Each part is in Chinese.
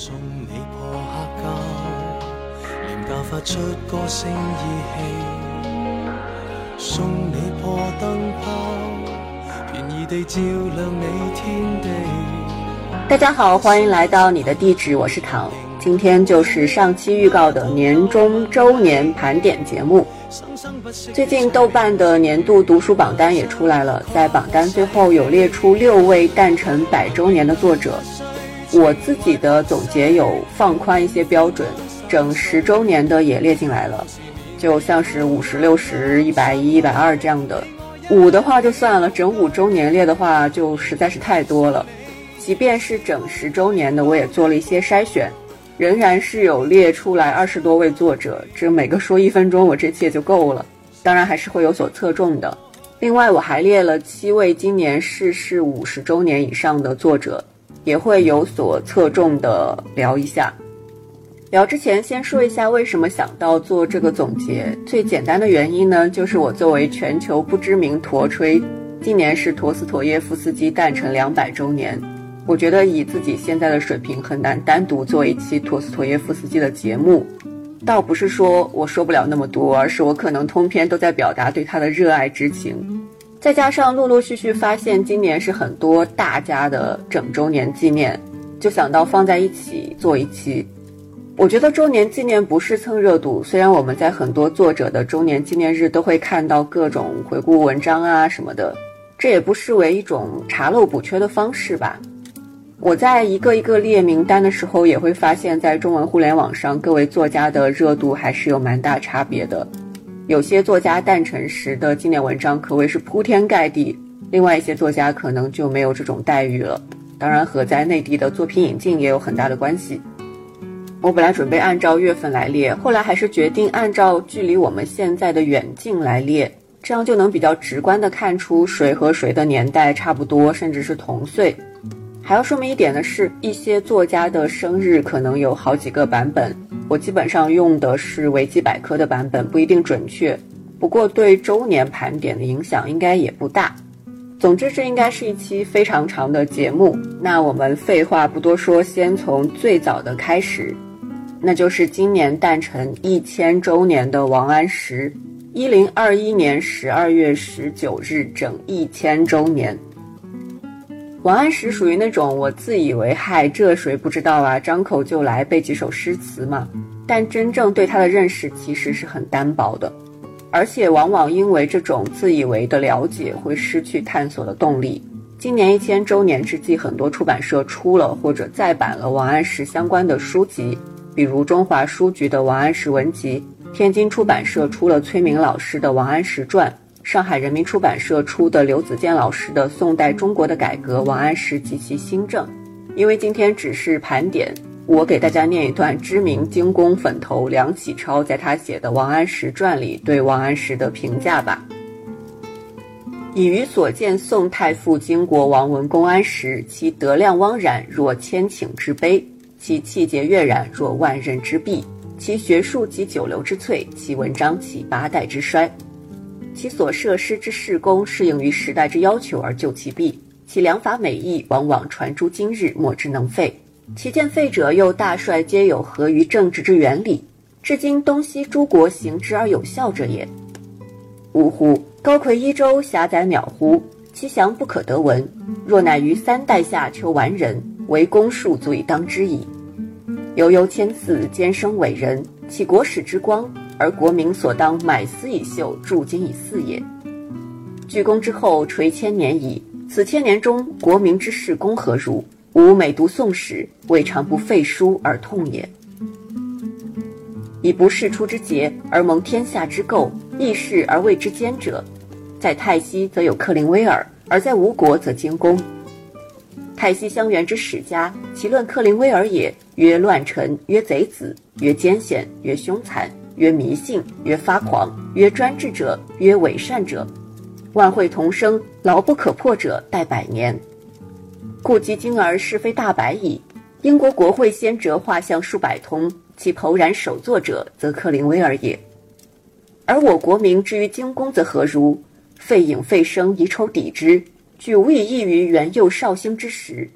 送你破黑胶，廉价发出歌声依稀。送你破灯泡，便宜地照亮你天地。大家好，欢迎来到你的地址，我是唐。今天就是上期预告的年终周年盘点节目。最近豆瓣的年度读书榜单也出来了，在榜单最后有列出六位诞辰百周年的作者。我自己的总结有放宽一些标准，整十周年的也列进来了，就像是五十六十、一百一、一百二这样的。五的话就算了，整五周年列的话就实在是太多了。即便是整十周年的，我也做了一些筛选，仍然是有列出来二十多位作者，这每个说一分钟，我这期也就够了。当然还是会有所侧重的。另外我还列了七位今年逝世五十周年以上的作者。也会有所侧重的聊一下。聊之前先说一下为什么想到做这个总结。最简单的原因呢，就是我作为全球不知名陀吹，今年是陀思妥耶夫斯基诞辰两百周年。我觉得以自己现在的水平，很难单独做一期陀思妥耶夫斯基的节目。倒不是说我说不了那么多，而是我可能通篇都在表达对他的热爱之情。再加上陆陆续续发现，今年是很多大家的整周年纪念，就想到放在一起做一期。我觉得周年纪念不是蹭热度，虽然我们在很多作者的周年纪念日都会看到各种回顾文章啊什么的，这也不失为一种查漏补缺的方式吧。我在一个一个列名单的时候，也会发现，在中文互联网上各位作家的热度还是有蛮大差别的。有些作家诞辰时的纪念文章可谓是铺天盖地，另外一些作家可能就没有这种待遇了。当然和在内地的作品引进也有很大的关系。我本来准备按照月份来列，后来还是决定按照距离我们现在的远近来列，这样就能比较直观的看出谁和谁的年代差不多，甚至是同岁。还要说明一点的是，一些作家的生日可能有好几个版本。我基本上用的是维基百科的版本，不一定准确，不过对周年盘点的影响应该也不大。总之，这应该是一期非常长的节目。那我们废话不多说，先从最早的开始，那就是今年诞辰一千周年的王安石，一零二一年十二月十九日整一千周年。王安石属于那种我自以为嗨，这谁不知道啊？张口就来背几首诗词嘛。但真正对他的认识其实是很单薄的，而且往往因为这种自以为的了解，会失去探索的动力。今年一千周年之际，很多出版社出了或者再版了王安石相关的书籍，比如中华书局的《王安石文集》，天津出版社出了崔明老师的《王安石传》。上海人民出版社出的刘子健老师的《宋代中国的改革：王安石及其新政》，因为今天只是盘点，我给大家念一段知名精工粉头梁启超在他写的《王安石传》里对王安石的评价吧。以余所见，宋太傅经国王文公安石，其德量汪然若千顷之碑，其气节跃然若万仞之壁，其学术及九流之萃，其文章起八代之衰。其所设施之事功，适应于时代之要求而就其弊；其良法美意，往往传诸今日，莫之能废。其见废者，又大帅皆有合于政治之原理，至今东西诸国行之而有效者也。呜呼！高魁一州，狭窄渺乎？其详不可得闻。若乃于三代下求完人，为公数足以当之矣。悠悠千祀，兼生伟人，其国史之光。而国民所当买丝以绣，铸金以祀也。鞠躬之后垂千年矣，此千年中，国民之事功何如？吾每读宋史，未尝不废书而痛也。以不世出之节而蒙天下之垢，异事而谓之坚者，在泰西则有克林威尔，而在吴国则精工。泰西乡原之史家，其论克林威尔也，曰乱臣，曰贼子，曰奸险，曰凶残。曰迷信，曰发狂，曰专制者，曰伪善者，万会同生，牢不可破者，待百年。故及今而是非大白矣。英国国会先折画像数百通，其剖然首作者，则克林威尔也。而我国民之于精工，则何如？废影废声，以丑抵之，举无以异于元佑绍兴之时。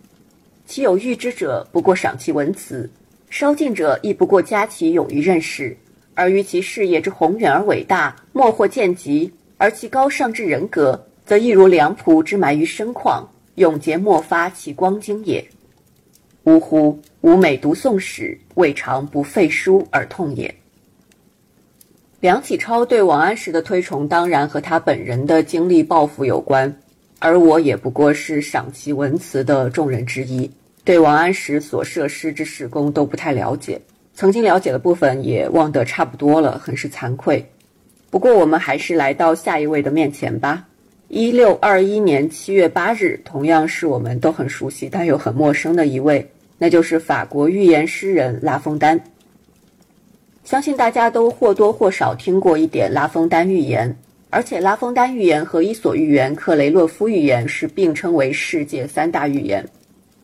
其有欲之者，不过赏其文辞；稍近者，亦不过加其勇于任事。而于其事业之宏远而伟大，莫或见及；而其高尚之人格，则亦如良仆之埋于深旷，永结莫发其光经也。呜呼！吾每读宋史，未尝不废书而痛也。梁启超对王安石的推崇，当然和他本人的经历抱负有关，而我也不过是赏其文辞的众人之一。对王安石所涉诗之事功都不太了解，曾经了解的部分也忘得差不多了，很是惭愧。不过我们还是来到下一位的面前吧。一六二一年七月八日，同样是我们都很熟悉但又很陌生的一位，那就是法国寓言诗人拉封丹。相信大家都或多或少听过一点拉封丹寓言，而且拉封丹寓言和伊索寓言、克雷洛夫寓言是并称为世界三大寓言。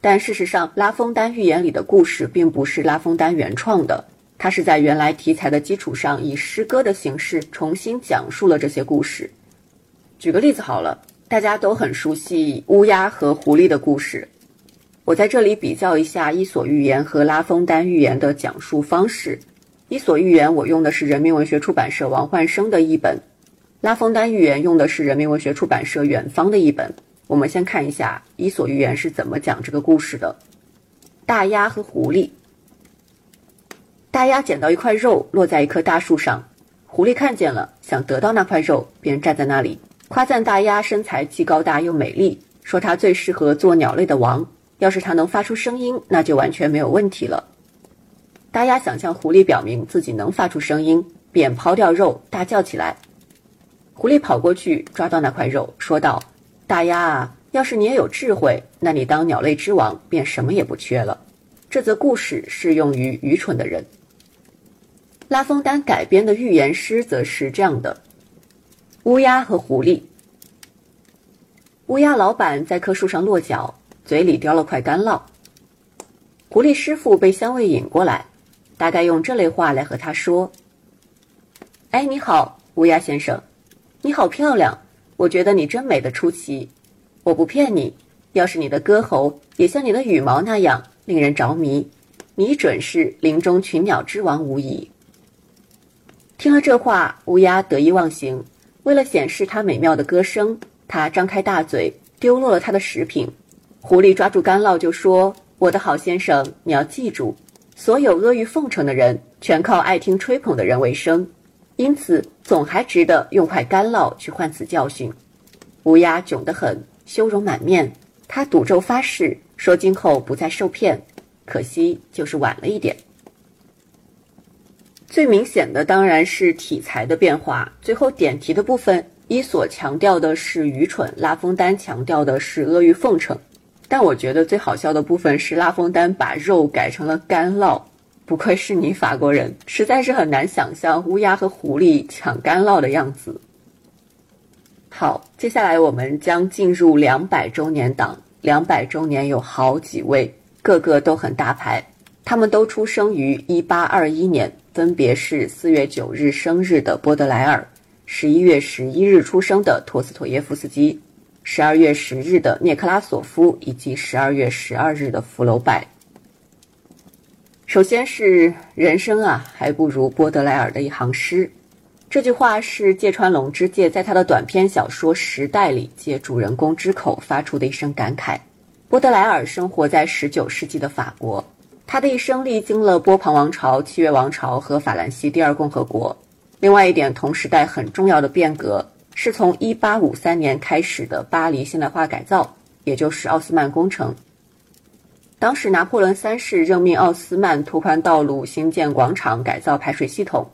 但事实上，拉封丹寓言里的故事并不是拉封丹原创的，他是在原来题材的基础上，以诗歌的形式重新讲述了这些故事。举个例子好了，大家都很熟悉乌鸦和狐狸的故事，我在这里比较一下《伊索寓言》和拉封丹寓言的讲述方式。《伊索寓言》我用的是人民文学出版社王焕生的译本，拉封丹寓言用的是人民文学出版社远方的译本。我们先看一下《伊索寓言》是怎么讲这个故事的。大鸭和狐狸。大鸭捡到一块肉，落在一棵大树上。狐狸看见了，想得到那块肉，便站在那里夸赞大鸭身材既高大又美丽，说它最适合做鸟类的王。要是它能发出声音，那就完全没有问题了。大鸭想向狐狸表明自己能发出声音，便抛掉肉，大叫起来。狐狸跑过去抓到那块肉，说道。大鸭啊，要是你也有智慧，那你当鸟类之王便什么也不缺了。这则故事适用于愚蠢的人。拉风丹改编的寓言诗则是这样的：乌鸦和狐狸。乌鸦老板在棵树上落脚，嘴里叼了块干酪。狐狸师傅被香味引过来，大概用这类话来和他说：“哎，你好，乌鸦先生，你好漂亮。”我觉得你真美得出奇，我不骗你。要是你的歌喉也像你的羽毛那样令人着迷，你准是林中群鸟之王无疑。听了这话，乌鸦得意忘形。为了显示它美妙的歌声，它张开大嘴，丢落了它的食品。狐狸抓住干酪就说：“我的好先生，你要记住，所有阿谀奉承的人，全靠爱听吹捧的人为生。”因此，总还值得用块干酪去换此教训。乌鸦窘得很，羞容满面。他赌咒发誓，说今后不再受骗。可惜，就是晚了一点。最明显的当然是题材的变化。最后点题的部分，伊索强调的是愚蠢，拉封丹强调的是阿谀奉承。但我觉得最好笑的部分是拉封丹把肉改成了干酪。不愧是你法国人，实在是很难想象乌鸦和狐狸抢干酪的样子。好，接下来我们将进入两百周年档。两百周年有好几位，个个都很大牌，他们都出生于一八二一年，分别是四月九日生日的波德莱尔，十一月十一日出生的托斯妥耶夫斯基，十二月十日的涅克拉索夫，以及十二月十二日的福楼拜。首先是人生啊，还不如波德莱尔的一行诗。这句话是芥川龙之介在他的短篇小说《时代》里借主人公之口发出的一声感慨。波德莱尔生活在19世纪的法国，他的一生历经了波旁王朝、七月王朝和法兰西第二共和国。另外一点，同时代很重要的变革是从1853年开始的巴黎现代化改造，也就是奥斯曼工程。当时，拿破仑三世任命奥斯曼拓宽道路、兴建广场、改造排水系统。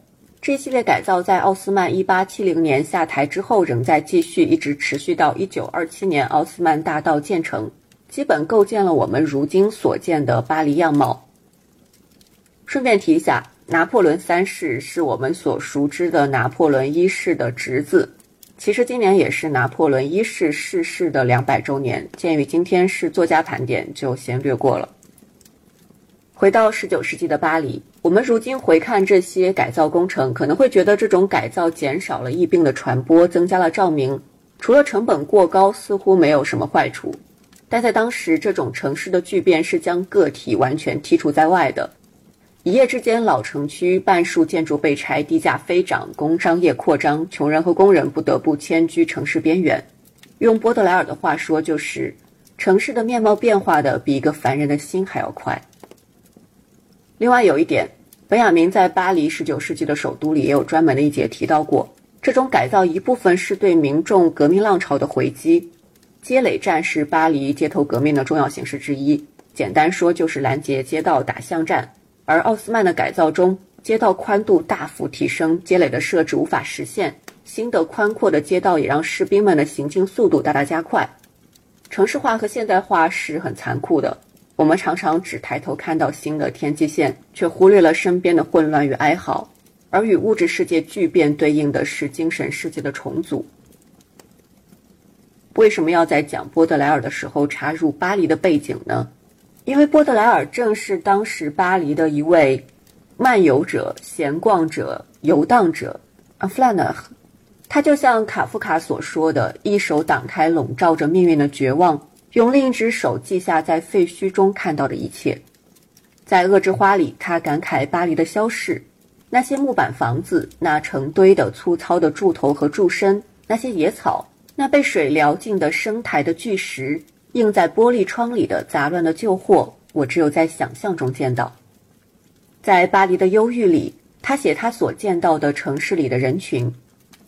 这一系列改造在奥斯曼1870年下台之后仍在继续，一直持续到1927年奥斯曼大道建成，基本构建了我们如今所见的巴黎样貌。顺便提一下，拿破仑三世是我们所熟知的拿破仑一世的侄子。其实今年也是拿破仑一世逝世的两百周年。鉴于今天是作家盘点，就先略过了。回到十九世纪的巴黎，我们如今回看这些改造工程，可能会觉得这种改造减少了疫病的传播，增加了照明。除了成本过高，似乎没有什么坏处。但在当时，这种城市的巨变是将个体完全剔除在外的。一夜之间，老城区半数建筑被拆，地价飞涨，工商业扩张，穷人和工人不得不迁居城市边缘。用波德莱尔的话说，就是城市的面貌变化的比一个凡人的心还要快。另外有一点，本雅明在巴黎十九世纪的首都里也有专门的一节提到过，这种改造一部分是对民众革命浪潮的回击。街垒战是巴黎街头革命的重要形式之一，简单说就是拦截街道打巷战。而奥斯曼的改造中，街道宽度大幅提升，街垒的设置无法实现。新的宽阔的街道也让士兵们的行进速度大大加快。城市化和现代化是很残酷的，我们常常只抬头看到新的天际线，却忽略了身边的混乱与哀嚎。而与物质世界巨变对应的是精神世界的重组。为什么要在讲波德莱尔的时候插入巴黎的背景呢？因为波德莱尔正是当时巴黎的一位漫游者、闲逛者、游荡者 a f l a n e r 他就像卡夫卡所说的，一手挡开笼罩着命运的绝望，用另一只手记下在废墟中看到的一切。在《恶之花》里，他感慨巴黎的消逝，那些木板房子，那成堆的粗糙的柱头和柱身，那些野草，那被水撩尽的生苔的巨石。映在玻璃窗里的杂乱的旧货，我只有在想象中见到。在巴黎的忧郁里，他写他所见到的城市里的人群，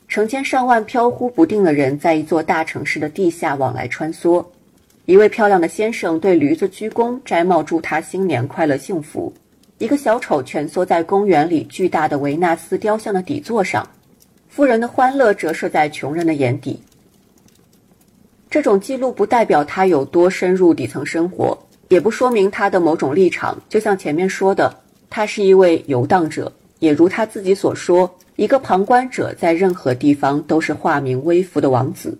成千上万飘忽不定的人在一座大城市的地下往来穿梭。一位漂亮的先生对驴子鞠躬，摘帽祝他新年快乐幸福。一个小丑蜷缩在公园里巨大的维纳斯雕像的底座上，富人的欢乐折射在穷人的眼底。这种记录不代表他有多深入底层生活，也不说明他的某种立场。就像前面说的，他是一位游荡者，也如他自己所说，一个旁观者在任何地方都是化名微服的王子。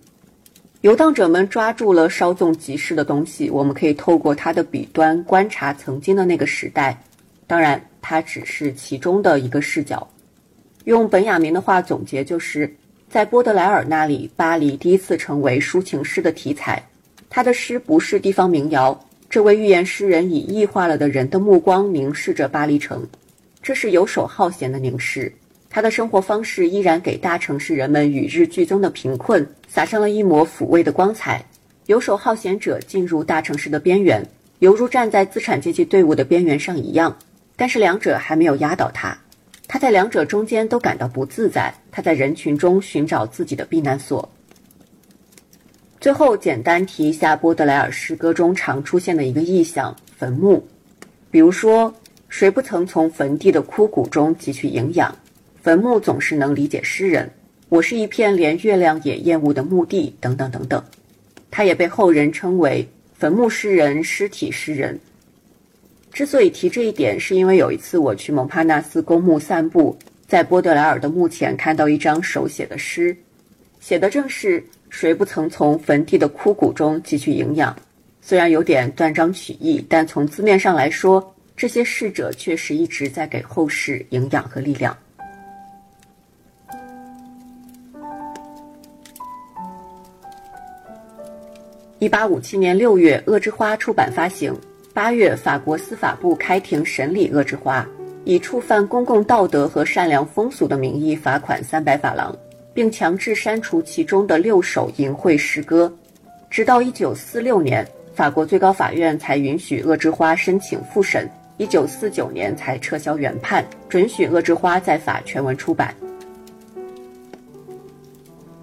游荡者们抓住了稍纵即逝的东西，我们可以透过他的笔端观察曾经的那个时代。当然，他只是其中的一个视角。用本雅明的话总结就是。在波德莱尔那里，巴黎第一次成为抒情诗的题材。他的诗不是地方民谣，这位寓言诗人以异化了的人的目光凝视着巴黎城，这是游手好闲的凝视。他的生活方式依然给大城市人们与日俱增的贫困撒上了一抹抚慰的光彩。游手好闲者进入大城市的边缘，犹如站在资产阶级队伍的边缘上一样，但是两者还没有压倒他。他在两者中间都感到不自在，他在人群中寻找自己的避难所。最后，简单提一下波德莱尔诗歌中常出现的一个意象——坟墓。比如说，谁不曾从坟地的枯骨中汲取营养？坟墓总是能理解诗人。我是一片连月亮也厌恶的墓地，等等等等。他也被后人称为坟墓诗人、尸体诗人。之所以提这一点，是因为有一次我去蒙帕纳斯公墓散步，在波德莱尔的墓前看到一张手写的诗，写的正是“谁不曾从坟地的枯骨中汲取营养”。虽然有点断章取义，但从字面上来说，这些逝者确实一直在给后世营养和力量。一八五七年六月，《恶之花》出版发行。八月，法国司法部开庭审理恶之花，以触犯公共道德和善良风俗的名义罚款三百法郎，并强制删除其中的六首淫秽诗歌。直到一九四六年，法国最高法院才允许恶之花申请复审。一九四九年才撤销原判，准许恶之花在法全文出版。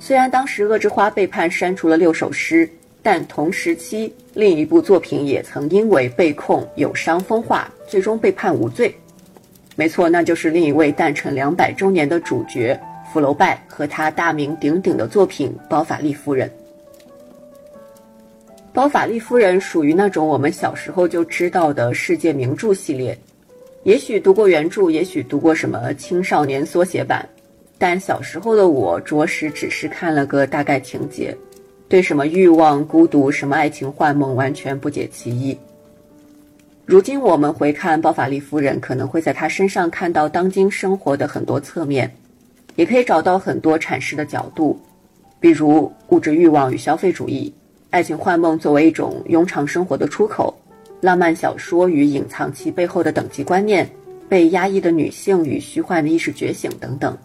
虽然当时恶之花被判删除了六首诗。但同时期另一部作品也曾因为被控有伤风化，最终被判无罪。没错，那就是另一位诞辰两百周年的主角福楼拜和他大名鼎鼎的作品《包法利夫人》。《包法利夫人》属于那种我们小时候就知道的世界名著系列，也许读过原著，也许读过什么青少年缩写版，但小时候的我着实只是看了个大概情节。对什么欲望、孤独、什么爱情幻梦完全不解其意。如今我们回看包法利夫人，可能会在她身上看到当今生活的很多侧面，也可以找到很多阐释的角度，比如物质欲望与消费主义、爱情幻梦作为一种庸常生活的出口，浪漫小说与隐藏其背后的等级观念，被压抑的女性与虚幻的意识觉醒等等。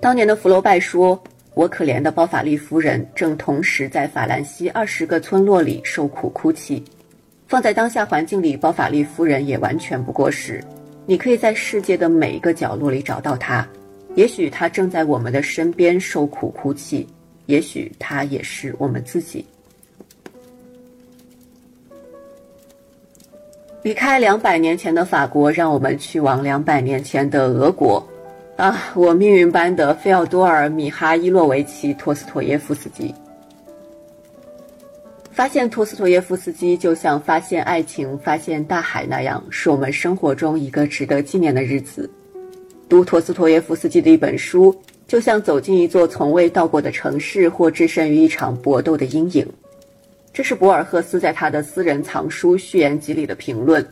当年的福楼拜说：“我可怜的包法利夫人正同时在法兰西二十个村落里受苦哭泣。”放在当下环境里，包法利夫人也完全不过时。你可以在世界的每一个角落里找到她，也许她正在我们的身边受苦哭泣，也许她也是我们自己。离开两百年前的法国，让我们去往两百年前的俄国。啊，我命运般的费奥多尔·米哈伊洛维奇·托斯托耶夫斯基。发现托斯托耶夫斯基，就像发现爱情、发现大海那样，是我们生活中一个值得纪念的日子。读托斯托耶夫斯基的一本书，就像走进一座从未到过的城市，或置身于一场搏斗的阴影。这是博尔赫斯在他的私人藏书序言集里的评论，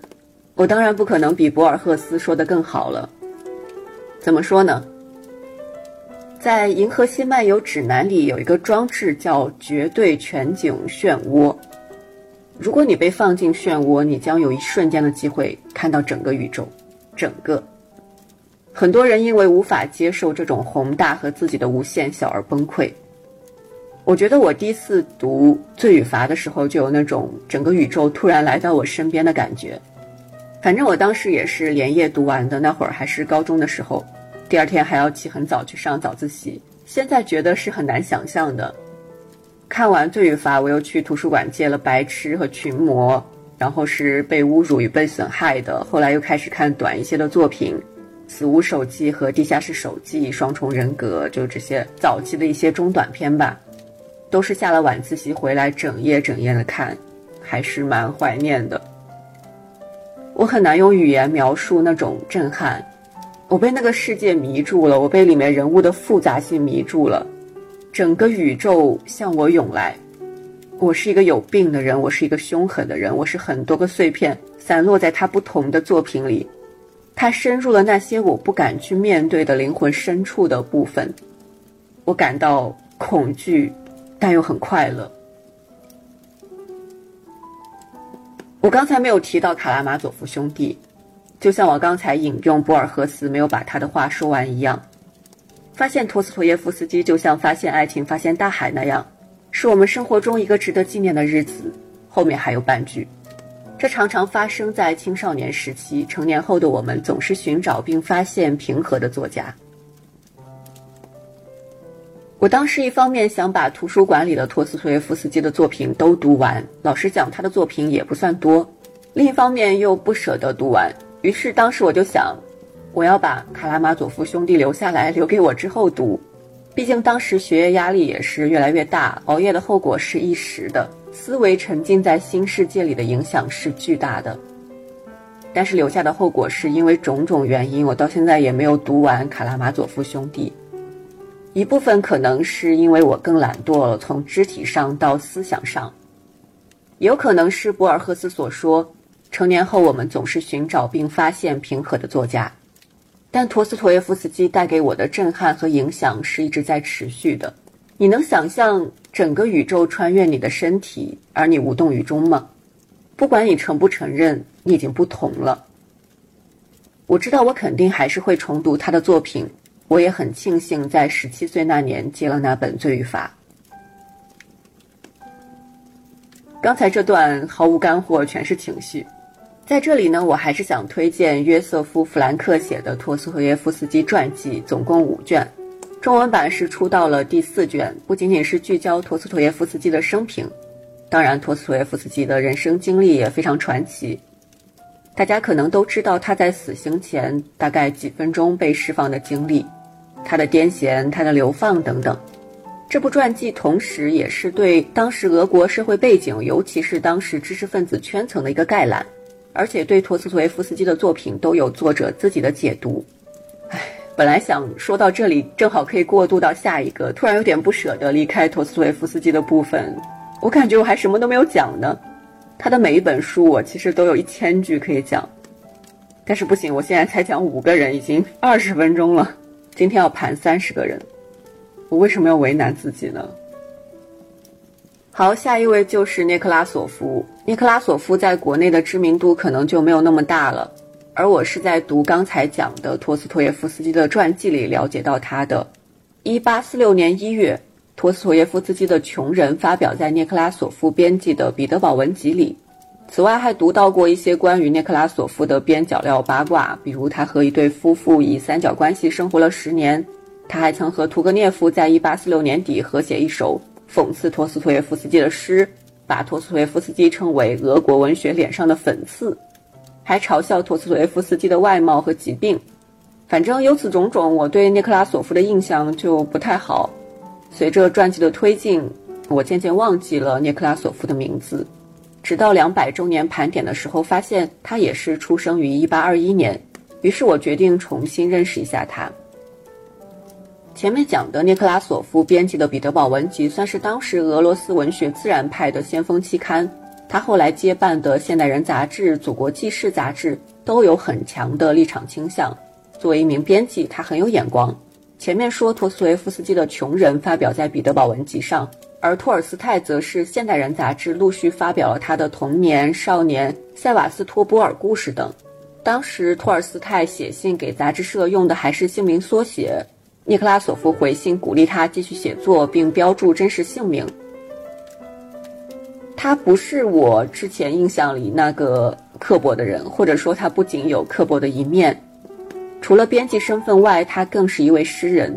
我当然不可能比博尔赫斯说的更好了。怎么说呢？在《银河系漫游指南》里有一个装置叫绝对全景漩涡，如果你被放进漩涡，你将有一瞬间的机会看到整个宇宙，整个。很多人因为无法接受这种宏大和自己的无限小而崩溃。我觉得我第一次读《罪与罚》的时候，就有那种整个宇宙突然来到我身边的感觉。反正我当时也是连夜读完的，那会儿还是高中的时候，第二天还要起很早去上早自习。现在觉得是很难想象的。看完《罪与罚》，我又去图书馆借了《白痴》和《群魔》，然后是被侮辱与被损害的。后来又开始看短一些的作品，《死无手记》和《地下室手记》，《双重人格》，就这些早期的一些中短篇吧。都是下了晚自习回来整夜整夜的看，还是蛮怀念的。我很难用语言描述那种震撼，我被那个世界迷住了，我被里面人物的复杂性迷住了，整个宇宙向我涌来。我是一个有病的人，我是一个凶狠的人，我是很多个碎片散落在他不同的作品里，他深入了那些我不敢去面对的灵魂深处的部分，我感到恐惧。但又很快乐。我刚才没有提到卡拉马佐夫兄弟，就像我刚才引用博尔赫斯没有把他的话说完一样。发现托斯托耶夫斯基就像发现爱情、发现大海那样，是我们生活中一个值得纪念的日子。后面还有半句，这常常发生在青少年时期，成年后的我们总是寻找并发现平和的作家。我当时一方面想把图书馆里的托斯托耶夫斯基的作品都读完，老实讲，他的作品也不算多；另一方面又不舍得读完，于是当时我就想，我要把卡拉马佐夫兄弟留下来，留给我之后读。毕竟当时学业压力也是越来越大，熬夜的后果是一时的，思维沉浸在新世界里的影响是巨大的。但是留下的后果是因为种种原因，我到现在也没有读完卡拉马佐夫兄弟。一部分可能是因为我更懒惰了，从肢体上到思想上，有可能是博尔赫斯所说，成年后我们总是寻找并发现平和的作家，但陀思妥耶夫斯基带给我的震撼和影响是一直在持续的。你能想象整个宇宙穿越你的身体，而你无动于衷吗？不管你承不承认，你已经不同了。我知道我肯定还是会重读他的作品。我也很庆幸，在十七岁那年接了那本《罪与罚》。刚才这段毫无干货，全是情绪。在这里呢，我还是想推荐约瑟夫·弗兰克写的托斯托耶夫斯基传记，总共五卷，中文版是出到了第四卷。不仅仅是聚焦托斯托耶夫斯基的生平，当然托斯托耶夫斯基的人生经历也非常传奇。大家可能都知道他在死刑前大概几分钟被释放的经历。他的癫痫，他的流放等等，这部传记同时也是对当时俄国社会背景，尤其是当时知识分子圈层的一个概览，而且对陀思妥耶夫斯基的作品都有作者自己的解读。唉，本来想说到这里，正好可以过渡到下一个，突然有点不舍得离开陀思妥耶夫斯基的部分，我感觉我还什么都没有讲呢。他的每一本书，我其实都有一千句可以讲，但是不行，我现在才讲五个人，已经二十分钟了。今天要盘三十个人，我为什么要为难自己呢？好，下一位就是涅克拉索夫。涅克拉索夫在国内的知名度可能就没有那么大了，而我是在读刚才讲的托斯托耶夫斯基的传记里了解到他的。一八四六年一月，托斯托耶夫斯基的《穷人》发表在涅克拉索夫编辑的《彼得堡文集》里。此外，还读到过一些关于涅克拉索夫的边角料八卦，比如他和一对夫妇以三角关系生活了十年。他还曾和屠格涅夫在一八四六年底合写一首讽刺托斯托耶夫斯基的诗，把托斯托耶夫斯基称为俄国文学脸上的粉刺，还嘲笑托斯托耶夫斯基的外貌和疾病。反正由此种种，我对涅克拉索夫的印象就不太好。随着传记的推进，我渐渐忘记了涅克拉索夫的名字。直到两百周年盘点的时候，发现他也是出生于一八二一年，于是我决定重新认识一下他。前面讲的涅克拉索夫编辑的《彼得堡文集》算是当时俄罗斯文学自然派的先锋期刊，他后来接办的《现代人》杂志、《祖国纪事》杂志都有很强的立场倾向。作为一名编辑，他很有眼光。前面说托斯维夫斯基的《穷人》发表在《彼得堡文集》上。而托尔斯泰则是《现代人》杂志陆续发表了他的童年、少年、塞瓦斯托波尔故事等。当时托尔斯泰写信给杂志社用的还是姓名缩写，涅克拉索夫回信鼓励他继续写作，并标注真实姓名。他不是我之前印象里那个刻薄的人，或者说他不仅有刻薄的一面，除了编辑身份外，他更是一位诗人。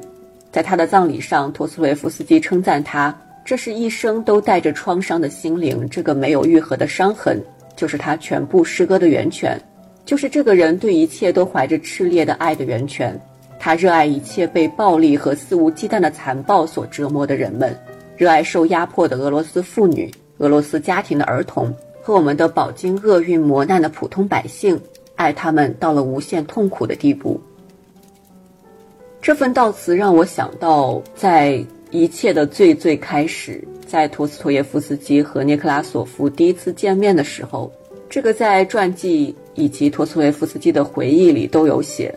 在他的葬礼上，托斯维夫斯基称赞他。这是一生都带着创伤的心灵，这个没有愈合的伤痕，就是他全部诗歌的源泉，就是这个人对一切都怀着炽烈的爱的源泉。他热爱一切被暴力和肆无忌惮的残暴所折磨的人们，热爱受压迫的俄罗斯妇女、俄罗斯家庭的儿童和我们的饱经厄运磨难的普通百姓，爱他们到了无限痛苦的地步。这份悼词让我想到在。一切的最最开始，在托斯托耶夫斯基和涅克拉索夫第一次见面的时候，这个在传记以及托斯托耶夫斯基的回忆里都有写。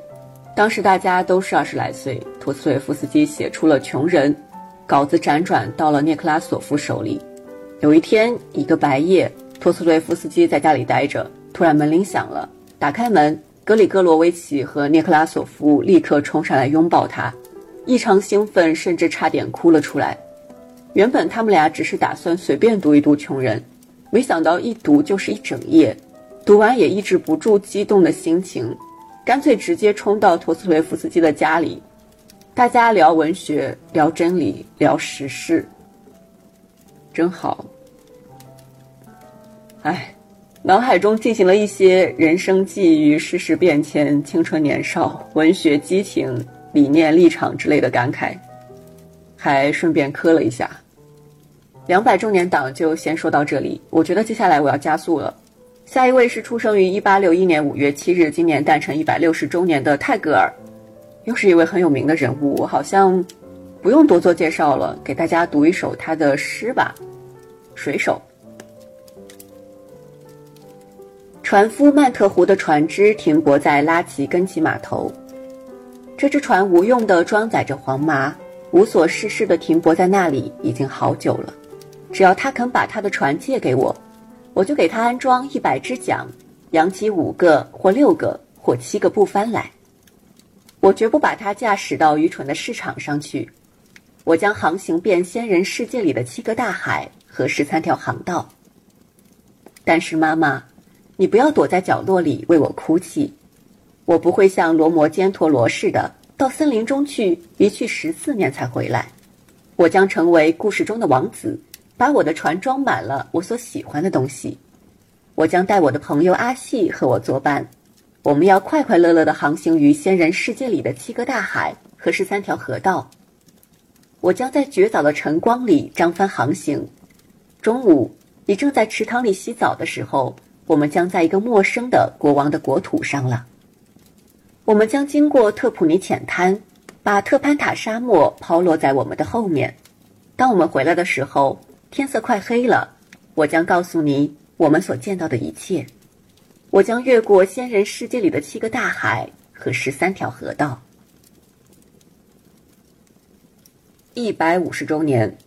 当时大家都是二十来岁，托斯托耶夫斯基写出了《穷人》，稿子辗转到了涅克拉索夫手里。有一天，一个白夜，托斯托耶夫斯基在家里待着，突然门铃响了，打开门，格里戈罗维奇和涅克拉索夫立刻冲上来拥抱他。异常兴奋，甚至差点哭了出来。原本他们俩只是打算随便读一读《穷人》，没想到一读就是一整夜，读完也抑制不住激动的心情，干脆直接冲到托斯托耶夫斯基的家里。大家聊文学，聊真理，聊时事，真好。唉，脑海中进行了一些人生际遇、世事变迁、青春年少、文学激情。理念、立场之类的感慨，还顺便磕了一下。两百周年档就先说到这里。我觉得接下来我要加速了。下一位是出生于一八六一年五月七日，今年诞辰一百六十周年的泰戈尔，又是一位很有名的人物。我好像不用多做介绍了，给大家读一首他的诗吧。水手，船夫曼特湖的船只停泊在拉齐根奇码头。这只船无用的装载着黄麻，无所事事的停泊在那里已经好久了。只要他肯把他的船借给我，我就给他安装一百只桨，扬起五个或六个或七个布帆来。我绝不把他驾驶到愚蠢的市场上去。我将航行遍仙人世界里的七个大海和十三条航道。但是妈妈，你不要躲在角落里为我哭泣。我不会像罗摩坚陀罗似的到森林中去，一去十四年才回来。我将成为故事中的王子，把我的船装满了我所喜欢的东西。我将带我的朋友阿细和我作伴，我们要快快乐乐地航行于仙人世界里的七个大海和十三条河道。我将在绝早的晨光里张帆航行。中午，你正在池塘里洗澡的时候，我们将在一个陌生的国王的国土上了。我们将经过特普尼浅滩，把特潘塔沙漠抛落在我们的后面。当我们回来的时候，天色快黑了。我将告诉你我们所见到的一切。我将越过仙人世界里的七个大海和十三条河道。一百五十周年，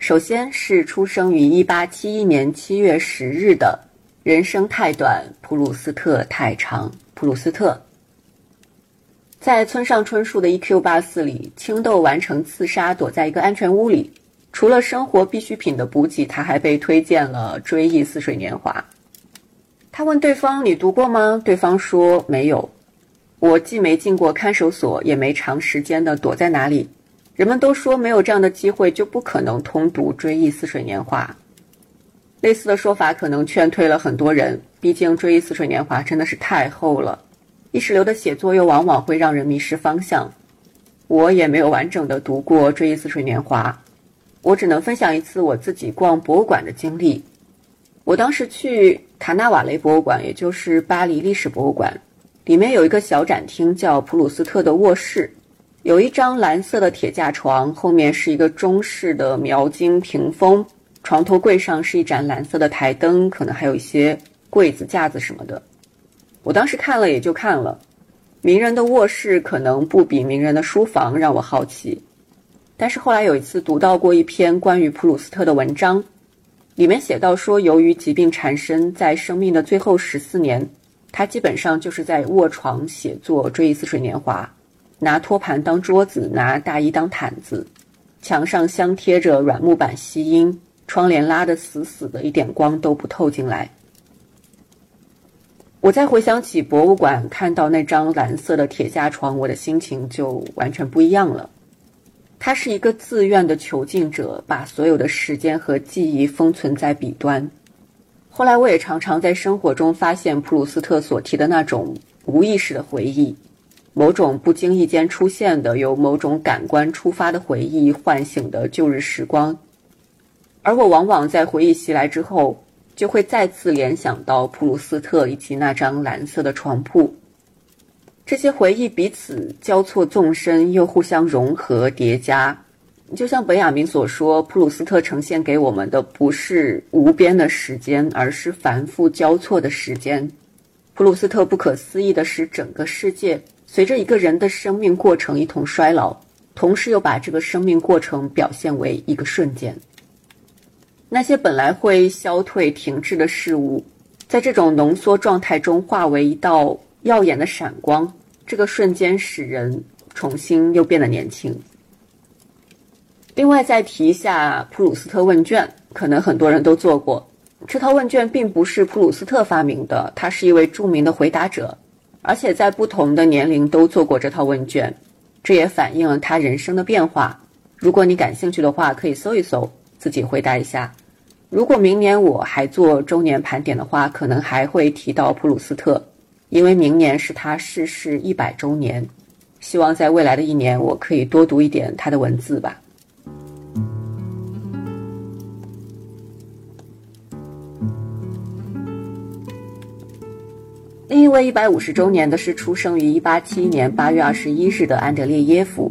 首先是出生于一八七一年七月十日的，人生太短，普鲁斯特太长。普鲁斯特在村上春树的《E Q 八四》里，青豆完成刺杀，躲在一个安全屋里。除了生活必需品的补给，他还被推荐了《追忆似水年华》。他问对方：“你读过吗？”对方说：“没有。”我既没进过看守所，也没长时间的躲在哪里。人们都说没有这样的机会，就不可能通读《追忆似水年华》。类似的说法可能劝退了很多人，毕竟《追忆似水年华》真的是太厚了，意识流的写作又往往会让人迷失方向。我也没有完整的读过《追忆似水年华》，我只能分享一次我自己逛博物馆的经历。我当时去卡纳瓦雷博物馆，也就是巴黎历史博物馆，里面有一个小展厅叫普鲁斯特的卧室。有一张蓝色的铁架床，后面是一个中式的描金屏风，床头柜上是一盏蓝色的台灯，可能还有一些柜子、架子什么的。我当时看了也就看了，名人的卧室可能不比名人的书房让我好奇。但是后来有一次读到过一篇关于普鲁斯特的文章，里面写到说，由于疾病缠身，在生命的最后十四年，他基本上就是在卧床写作《追忆似水年华》。拿托盘当桌子，拿大衣当毯子，墙上镶贴着软木板吸音，窗帘拉得死死的，一点光都不透进来。我再回想起博物馆看到那张蓝色的铁架床，我的心情就完全不一样了。他是一个自愿的囚禁者，把所有的时间和记忆封存在笔端。后来我也常常在生活中发现普鲁斯特所提的那种无意识的回忆。某种不经意间出现的、由某种感官出发的回忆唤醒的旧日时光，而我往往在回忆袭来之后，就会再次联想到普鲁斯特以及那张蓝色的床铺。这些回忆彼此交错纵深，又互相融合叠加。就像本雅明所说，普鲁斯特呈现给我们的不是无边的时间，而是繁复交错的时间。普鲁斯特不可思议的使整个世界。随着一个人的生命过程一同衰老，同时又把这个生命过程表现为一个瞬间。那些本来会消退停滞的事物，在这种浓缩状态中化为一道耀眼的闪光。这个瞬间使人重新又变得年轻。另外，再提一下普鲁斯特问卷，可能很多人都做过。这套问卷并不是普鲁斯特发明的，他是一位著名的回答者。而且在不同的年龄都做过这套问卷，这也反映了他人生的变化。如果你感兴趣的话，可以搜一搜，自己回答一下。如果明年我还做周年盘点的话，可能还会提到普鲁斯特，因为明年是他逝世一百周年。希望在未来的一年，我可以多读一点他的文字吧。另一位一百五十周年的是出生于一八七一年八月二十一日的安德烈耶夫。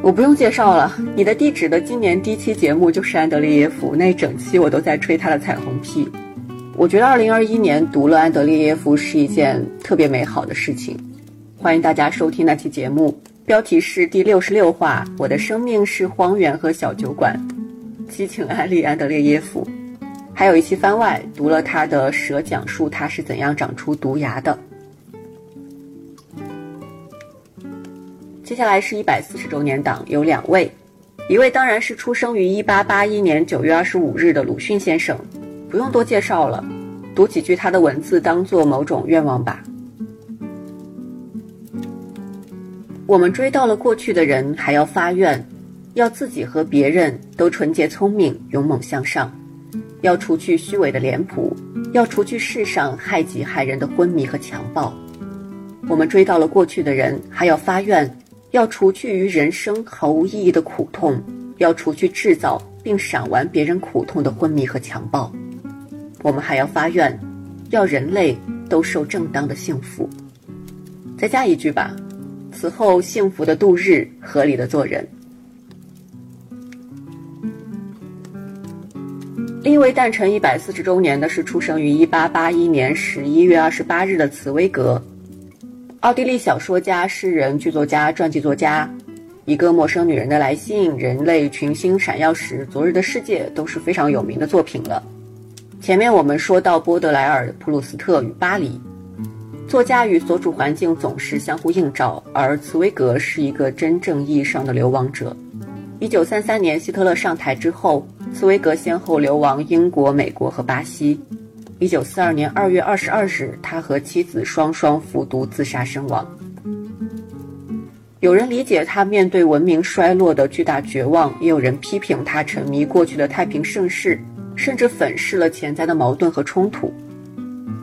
我不用介绍了，你的地址的今年第一期节目就是安德烈耶夫，那整期我都在吹他的彩虹屁。我觉得二零二一年读了安德烈耶夫是一件特别美好的事情。欢迎大家收听那期节目，标题是第六十六话：我的生命是荒原和小酒馆。激情安利安德烈耶夫。还有一期番外，读了他的蛇，讲述他是怎样长出毒牙的。接下来是一百四十周年档，有两位，一位当然是出生于一八八一年九月二十五日的鲁迅先生，不用多介绍了，读几句他的文字当做某种愿望吧。我们追到了过去的人，还要发愿，要自己和别人都纯洁聪明、勇猛向上。要除去虚伪的脸谱，要除去世上害己害人的昏迷和强暴。我们追到了过去的人，还要发愿，要除去于人生毫无意义的苦痛，要除去制造并赏玩别人苦痛的昏迷和强暴。我们还要发愿，要人类都受正当的幸福。再加一句吧，此后幸福的度日，合理的做人。另一位诞辰一百四十周年的是出生于一八八一年十一月二十八日的茨威格，奥地利小说家、诗人、剧作家、传记作家。一个陌生女人的来信、人类群星闪耀时、昨日的世界都是非常有名的作品了。前面我们说到波德莱尔、普鲁斯特与巴黎，作家与所处环境总是相互映照，而茨威格是一个真正意义上的流亡者。一九三三年希特勒上台之后，茨威格先后流亡英国、美国和巴西。一九四二年二月二十二日，他和妻子双双服毒自杀身亡。有人理解他面对文明衰落的巨大绝望，也有人批评他沉迷过去的太平盛世，甚至粉饰了潜在的矛盾和冲突。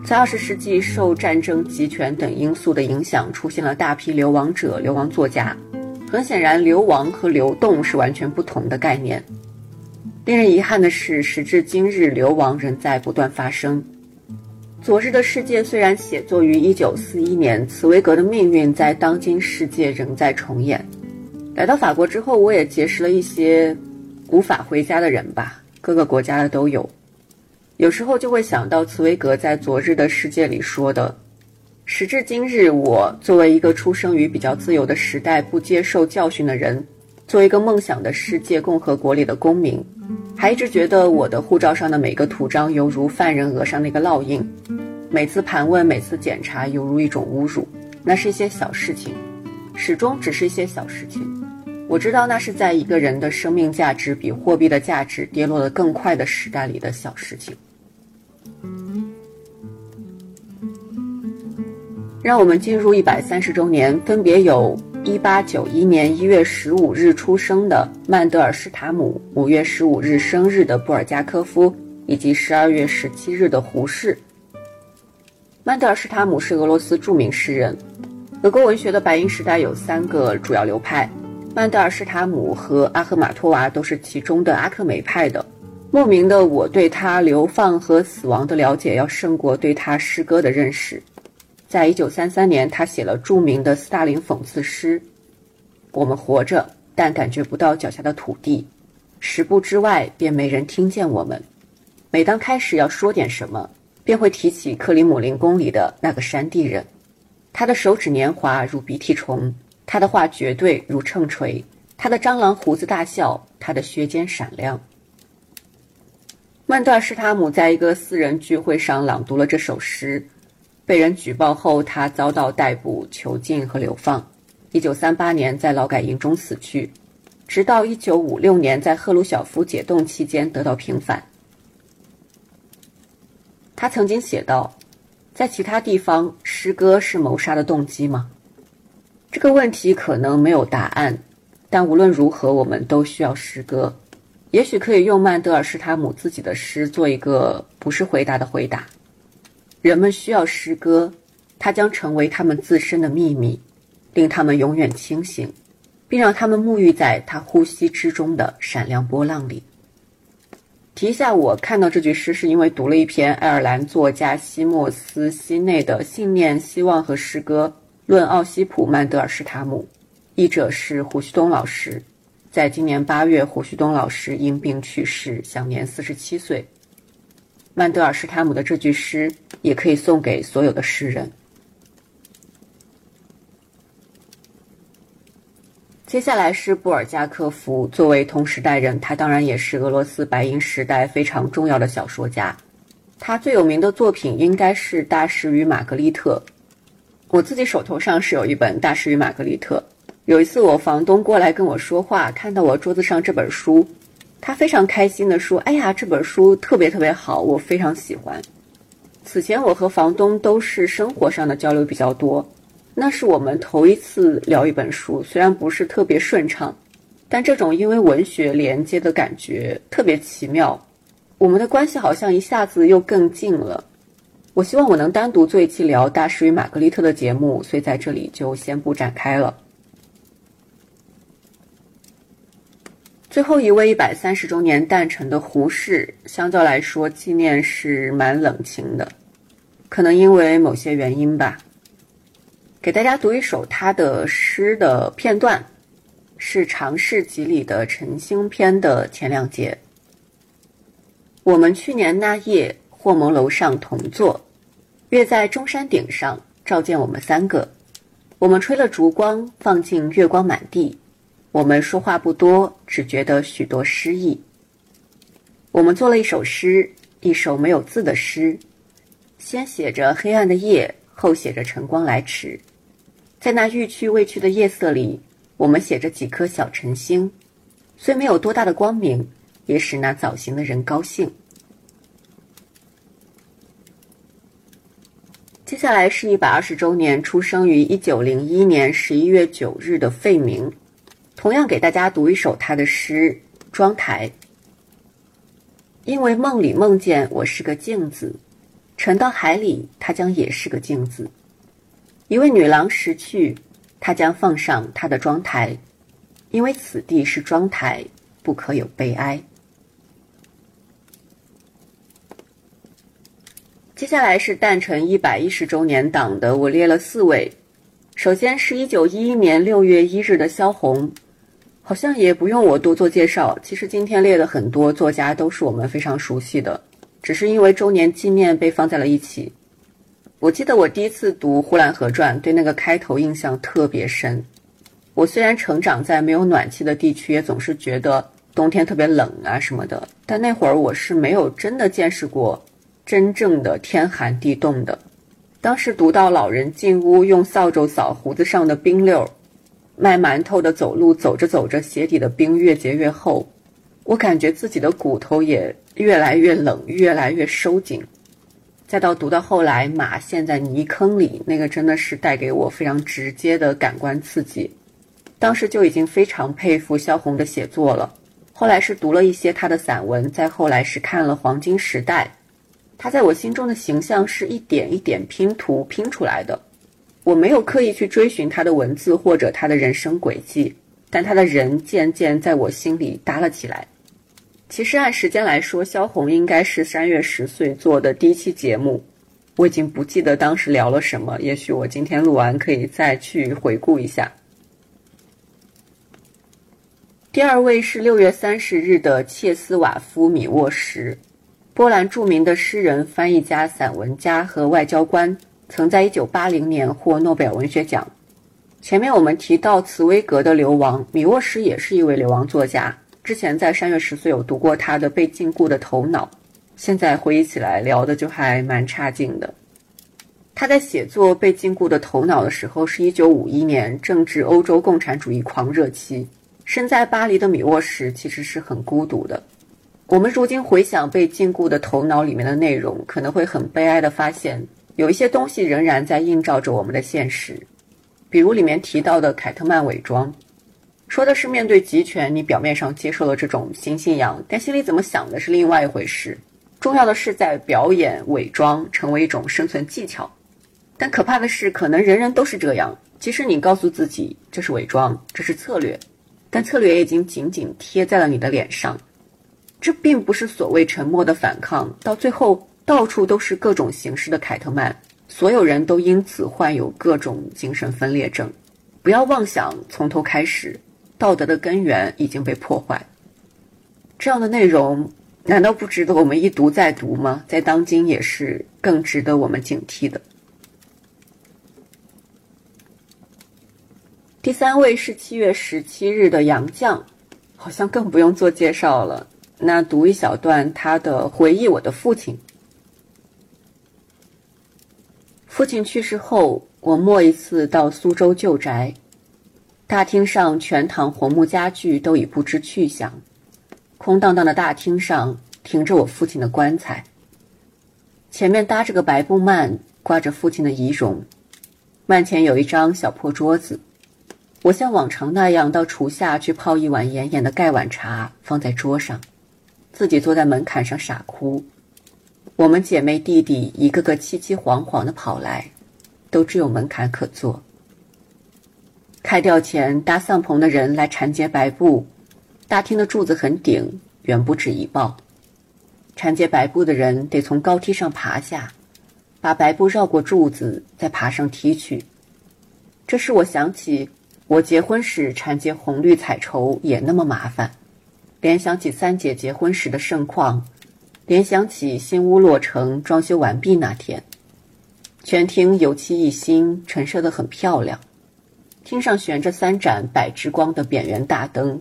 在二十世纪，受战争、集权等因素的影响，出现了大批流亡者、流亡作家。很显然，流亡和流动是完全不同的概念。令人遗憾的是，时至今日，流亡仍在不断发生。《昨日的世界》虽然写作于一九四一年，茨威格的命运在当今世界仍在重演。来到法国之后，我也结识了一些无法回家的人吧，各个国家的都有。有时候就会想到茨威格在《昨日的世界》里说的：“时至今日，我作为一个出生于比较自由的时代、不接受教训的人，作为一个梦想的世界共和国里的公民。”还一直觉得我的护照上的每个图章犹如犯人额上的一个烙印，每次盘问、每次检查犹如一种侮辱。那是一些小事情，始终只是一些小事情。我知道那是在一个人的生命价值比货币的价值跌落的更快的时代里的小事情。让我们进入一百三十周年，分别有。一八九一年一月十五日出生的曼德尔施塔姆，五月十五日生日的布尔加科夫，以及十二月十七日的胡适。曼德尔施塔姆是俄罗斯著名诗人。俄国文学的白银时代有三个主要流派，曼德尔施塔姆和阿赫玛托娃都是其中的阿克梅派的。莫名的，我对他流放和死亡的了解要胜过对他诗歌的认识。在一九三三年，他写了著名的斯大林讽刺诗：“我们活着，但感觉不到脚下的土地，十步之外便没人听见我们。每当开始要说点什么，便会提起克里姆林宫里的那个山地人。他的手指年华如鼻涕虫，他的话绝对如秤锤，他的蟑螂胡子大笑，他的靴尖闪亮。”曼德尔施塔姆在一个私人聚会上朗读了这首诗。被人举报后，他遭到逮捕、囚禁和流放。一九三八年在劳改营中死去，直到一九五六年在赫鲁晓夫解冻期间得到平反。他曾经写道：“在其他地方，诗歌是谋杀的动机吗？”这个问题可能没有答案，但无论如何，我们都需要诗歌。也许可以用曼德尔施塔姆自己的诗做一个不是回答的回答。人们需要诗歌，它将成为他们自身的秘密，令他们永远清醒，并让他们沐浴在他呼吸之中的闪亮波浪里。提一下，我看到这句诗是因为读了一篇爱尔兰作家西莫斯·西内的《信念、希望和诗歌论奥西普·曼德尔施塔姆》，译者是胡旭东老师。在今年八月，胡旭东老师因病去世，享年四十七岁。曼德尔施塔姆的这句诗也可以送给所有的诗人。接下来是布尔加科夫，作为同时代人，他当然也是俄罗斯白银时代非常重要的小说家。他最有名的作品应该是《大师与玛格丽特》。我自己手头上是有一本《大师与玛格丽特》。有一次我房东过来跟我说话，看到我桌子上这本书。他非常开心地说：“哎呀，这本书特别特别好，我非常喜欢。”此前我和房东都是生活上的交流比较多，那是我们头一次聊一本书，虽然不是特别顺畅，但这种因为文学连接的感觉特别奇妙，我们的关系好像一下子又更近了。我希望我能单独做一期聊《大师与玛格丽特》的节目，所以在这里就先不展开了。最后一位一百三十周年诞辰的胡适，相较来说纪念是蛮冷清的，可能因为某些原因吧。给大家读一首他的诗的片段，是《长试集》里的《晨星篇》的前两节。我们去年那夜，霍蒙楼上同坐，月在中山顶上照见我们三个。我们吹了烛光，放进月光满地。我们说话不多，只觉得许多诗意。我们做了一首诗，一首没有字的诗，先写着黑暗的夜，后写着晨光来迟。在那欲去未去的夜色里，我们写着几颗小晨星，虽没有多大的光明，也使那早行的人高兴。接下来是一百二十周年，出生于一九零一年十一月九日的费明。同样给大家读一首他的诗《妆台》。因为梦里梦见我是个镜子，沉到海里，它将也是个镜子。一位女郎识去，她将放上她的妆台，因为此地是妆台，不可有悲哀。接下来是诞辰一百一十周年档的，我列了四位。首先是一九一一年六月一日的萧红。好像也不用我多做介绍。其实今天列的很多作家都是我们非常熟悉的，只是因为周年纪念被放在了一起。我记得我第一次读《呼兰河传》，对那个开头印象特别深。我虽然成长在没有暖气的地区，也总是觉得冬天特别冷啊什么的，但那会儿我是没有真的见识过真正的天寒地冻的。当时读到老人进屋用扫帚扫胡子上的冰溜儿。卖馒头的走路，走着走着，鞋底的冰越结越厚，我感觉自己的骨头也越来越冷，越来越收紧。再到读到后来，马陷在泥坑里，那个真的是带给我非常直接的感官刺激。当时就已经非常佩服萧红的写作了。后来是读了一些他的散文，再后来是看了《黄金时代》，他在我心中的形象是一点一点拼图拼出来的。我没有刻意去追寻他的文字或者他的人生轨迹，但他的人渐渐在我心里搭了起来。其实按时间来说，萧红应该是三月十岁做的第一期节目，我已经不记得当时聊了什么。也许我今天录完可以再去回顾一下。第二位是六月三十日的切斯瓦夫米沃什，波兰著名的诗人、翻译家、散文家和外交官。曾在1980年获诺贝尔文学奖。前面我们提到茨威格的流亡，米沃什也是一位流亡作家。之前在三月十岁有读过他的《被禁锢的头脑》，现在回忆起来聊的就还蛮差劲的。他在写作《被禁锢的头脑》的时候是一九五一年，正值欧洲共产主义狂热期。身在巴黎的米沃什其实是很孤独的。我们如今回想《被禁锢的头脑》里面的内容，可能会很悲哀的发现。有一些东西仍然在映照着我们的现实，比如里面提到的凯特曼伪装，说的是面对集权，你表面上接受了这种新信仰，但心里怎么想的是另外一回事。重要的是在表演伪装成为一种生存技巧，但可怕的是，可能人人都是这样。即使你告诉自己这是伪装，这是策略，但策略也已经紧紧贴在了你的脸上。这并不是所谓沉默的反抗，到最后。到处都是各种形式的凯特曼，所有人都因此患有各种精神分裂症。不要妄想从头开始，道德的根源已经被破坏。这样的内容难道不值得我们一读再读吗？在当今也是更值得我们警惕的。第三位是七月十七日的杨绛，好像更不用做介绍了。那读一小段他的回忆：我的父亲。父亲去世后，我末一次到苏州旧宅，大厅上全堂红木家具都已不知去向，空荡荡的大厅上停着我父亲的棺材，前面搭着个白布幔，挂着父亲的遗容，幔前有一张小破桌子，我像往常那样到厨下去泡一碗盐盐的盖碗茶，放在桌上，自己坐在门槛上傻哭。我们姐妹弟弟一个个凄凄惶惶的跑来，都只有门槛可坐。开吊前搭丧棚的人来缠结白布，大厅的柱子很顶，远不止一抱。缠结白布的人得从高梯上爬下，把白布绕过柱子，再爬上梯去。这使我想起我结婚时缠结红绿彩绸也那么麻烦，联想起三姐结婚时的盛况。联想起新屋落成、装修完毕那天，全厅油漆一新，陈设的很漂亮。厅上悬着三盏百之光的扁圆大灯。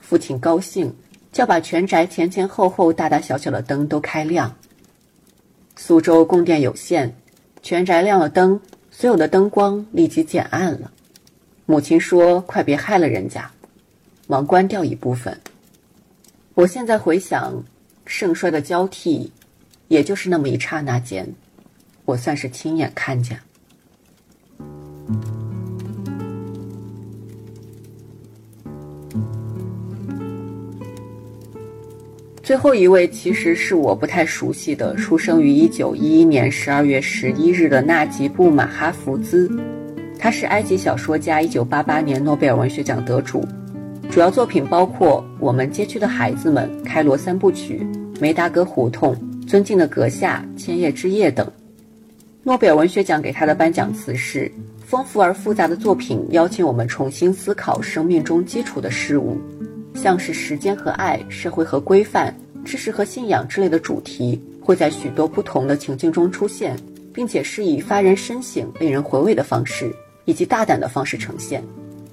父亲高兴，叫把全宅前前后后、大大小小的灯都开亮。苏州供电有限，全宅亮了灯，所有的灯光立即减暗了。母亲说：“快别害了人家。”忙关掉一部分。我现在回想，盛衰的交替，也就是那么一刹那间，我算是亲眼看见。最后一位其实是我不太熟悉的，出生于一九一一年十二月十一日的纳吉布·马哈福兹，他是埃及小说家，一九八八年诺贝尔文学奖得主。主要作品包括《我们街区的孩子们》《开罗三部曲》《梅达格胡同》《尊敬的阁下》《千叶之夜》等。诺贝尔文学奖给他的颁奖词是：“丰富而复杂的作品邀请我们重新思考生命中基础的事物，像是时间和爱、社会和规范、知识和信仰之类的主题，会在许多不同的情境中出现，并且是以发人深省、令人回味的方式以及大胆的方式呈现。”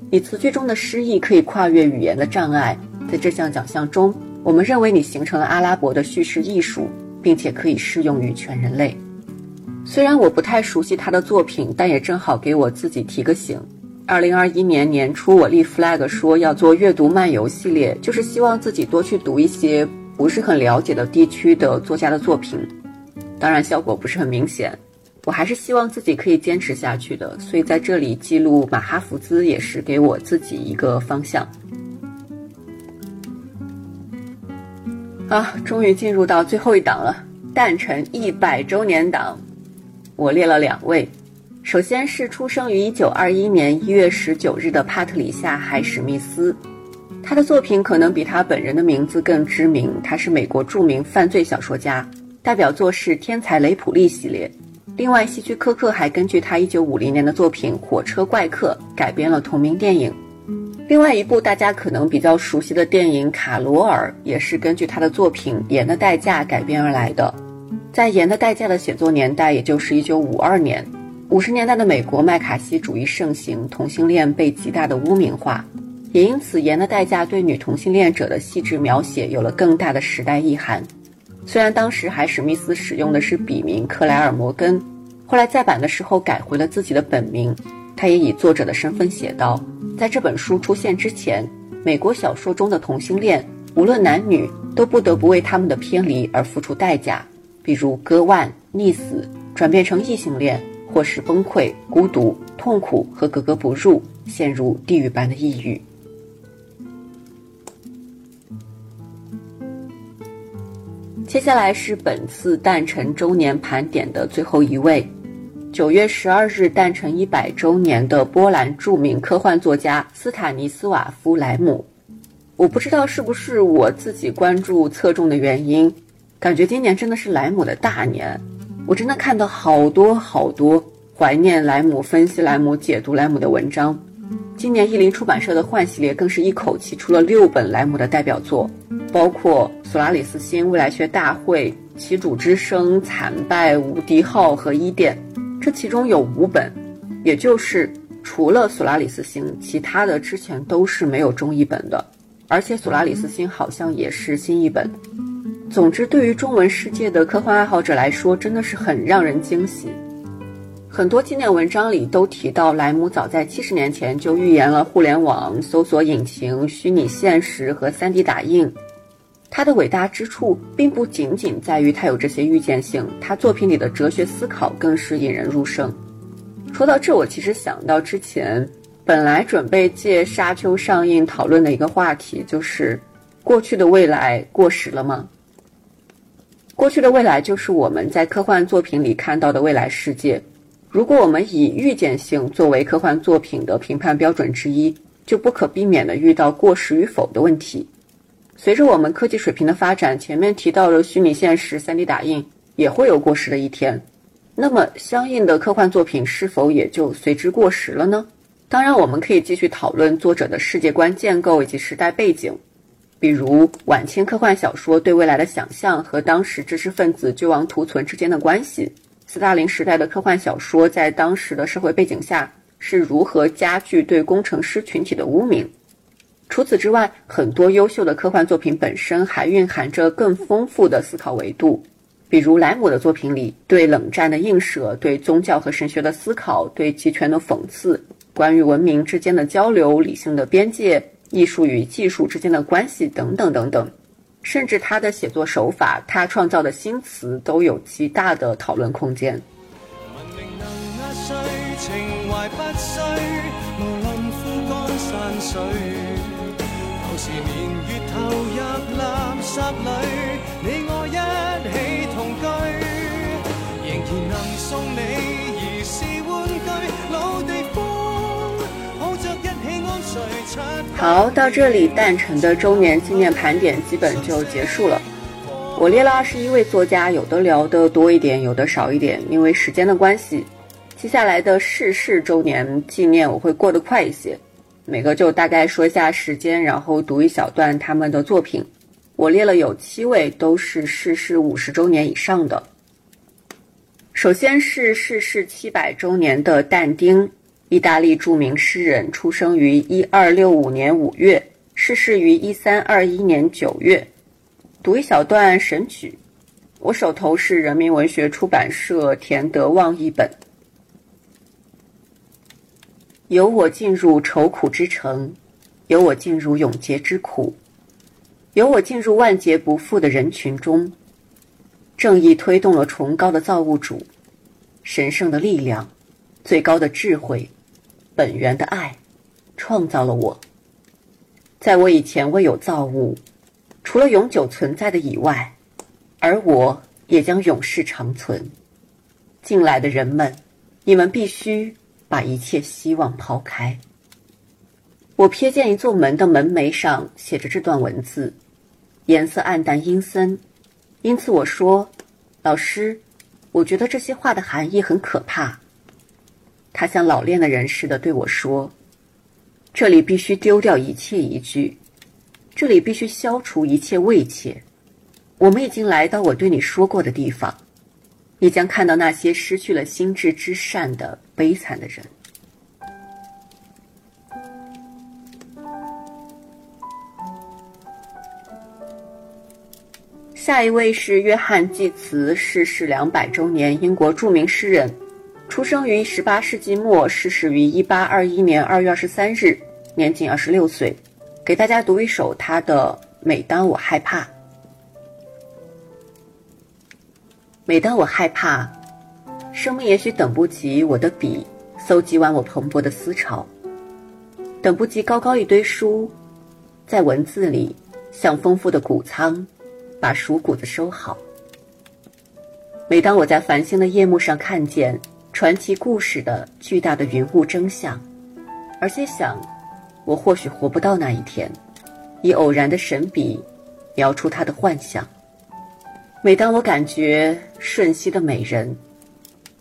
你词句中的诗意可以跨越语言的障碍，在这项奖项中，我们认为你形成了阿拉伯的叙事艺术，并且可以适用于全人类。虽然我不太熟悉他的作品，但也正好给我自己提个醒。二零二一年年初，我立 flag 说要做阅读漫游系列，就是希望自己多去读一些不是很了解的地区的作家的作品。当然，效果不是很明显。我还是希望自己可以坚持下去的，所以在这里记录马哈福兹也是给我自己一个方向。啊，终于进入到最后一档了，诞辰一百周年档，我列了两位，首先是出生于一九二一年一月十九日的帕特里夏·海史密斯，他的作品可能比他本人的名字更知名，他是美国著名犯罪小说家，代表作是《天才雷普利》系列。另外，希区柯克还根据他1950年的作品《火车怪客》改编了同名电影。另外一部大家可能比较熟悉的电影《卡罗尔》也是根据他的作品《盐的代价》改编而来的。在《盐的代价》的写作年代，也就是1952年，50年代的美国麦卡锡主义盛行，同性恋被极大的污名化，也因此《盐的代价》对女同性恋者的细致描写有了更大的时代意涵。虽然当时海史密斯使用的是笔名克莱尔·摩根，后来再版的时候改回了自己的本名。他也以作者的身份写道：在这本书出现之前，美国小说中的同性恋，无论男女，都不得不为他们的偏离而付出代价，比如割腕、溺死、转变成异性恋，或是崩溃、孤独、痛苦和格格不入，陷入地狱般的抑郁。接下来是本次诞辰周年盘点的最后一位，九月十二日诞辰一百周年的波兰著名科幻作家斯坦尼斯瓦夫·莱姆。我不知道是不是我自己关注侧重的原因，感觉今年真的是莱姆的大年。我真的看到好多好多怀念莱姆、分析莱姆、解读莱姆的文章。今年译林出版社的幻系列更是一口气出了六本莱姆的代表作，包括《索拉里斯星未来学大会》《旗主之声》《惨败》《无敌号》和《伊甸》，这其中有五本，也就是除了《索拉里斯星》，其他的之前都是没有中译本的，而且《索拉里斯星》好像也是新译本。总之，对于中文世界的科幻爱好者来说，真的是很让人惊喜。很多纪念文章里都提到，莱姆早在七十年前就预言了互联网、搜索引擎、虚拟现实和 3D 打印。他的伟大之处并不仅仅在于他有这些预见性，他作品里的哲学思考更是引人入胜。说到这，我其实想到之前本来准备借《沙丘》上映讨论的一个话题，就是过去的未来过时了吗？过去的未来就是我们在科幻作品里看到的未来世界。如果我们以预见性作为科幻作品的评判标准之一，就不可避免地遇到过时与否的问题。随着我们科技水平的发展，前面提到的虚拟现实、3D 打印也会有过时的一天。那么，相应的科幻作品是否也就随之过时了呢？当然，我们可以继续讨论作者的世界观建构以及时代背景，比如晚清科幻小说对未来的想象和当时知识分子救亡图存之间的关系。斯大林时代的科幻小说在当时的社会背景下，是如何加剧对工程师群体的污名。除此之外，很多优秀的科幻作品本身还蕴含着更丰富的思考维度，比如莱姆的作品里对冷战的映射、对宗教和神学的思考、对集权的讽刺、关于文明之间的交流、理性的边界、艺术与技术之间的关系等等等等。甚至他的写作手法，他创造的新词都有极大的讨论空间。文明能压碎，情怀不碎，无论风干山水。旧时年月投入垃圾里，你我一起同居，仍然能送你儿时玩具，老地方，好，到这里，诞辰的周年纪念盘点基本就结束了。我列了二十一位作家，有的聊的多一点，有的少一点，因为时间的关系。接下来的逝世周年纪念，我会过得快一些。每个就大概说一下时间，然后读一小段他们的作品。我列了有七位，都是逝世五十周年以上的。首先是逝世七百周年的但丁，意大利著名诗人，出生于一二六五年五月，逝世于一三二一年九月。读一小段《神曲》，我手头是人民文学出版社田德旺译本。由我进入愁苦之城，由我进入永劫之苦，由我进入万劫不复的人群中。正义推动了崇高的造物主，神圣的力量，最高的智慧，本源的爱，创造了我。在我以前未有造物，除了永久存在的以外，而我也将永世长存。进来的人们，你们必须。把一切希望抛开。我瞥见一座门的门楣上写着这段文字，颜色暗淡阴森，因此我说：“老师，我觉得这些话的含义很可怕。”他像老练的人似的对我说：“这里必须丢掉一切疑惧，这里必须消除一切畏怯。我们已经来到我对你说过的地方。”你将看到那些失去了心智之善的悲惨的人。下一位是约翰·济慈，逝世两百周年，英国著名诗人，出生于十八世纪末，逝世于一八二一年二月二十三日，年仅二十六岁。给大家读一首他的《每当我害怕》。每当我害怕，生命也许等不及我的笔搜集完我蓬勃的思潮，等不及高高一堆书，在文字里像丰富的谷仓，把熟谷子收好。每当我在繁星的夜幕上看见传奇故事的巨大的云雾真相，而且想，我或许活不到那一天，以偶然的神笔描出他的幻想。每当我感觉瞬息的美人，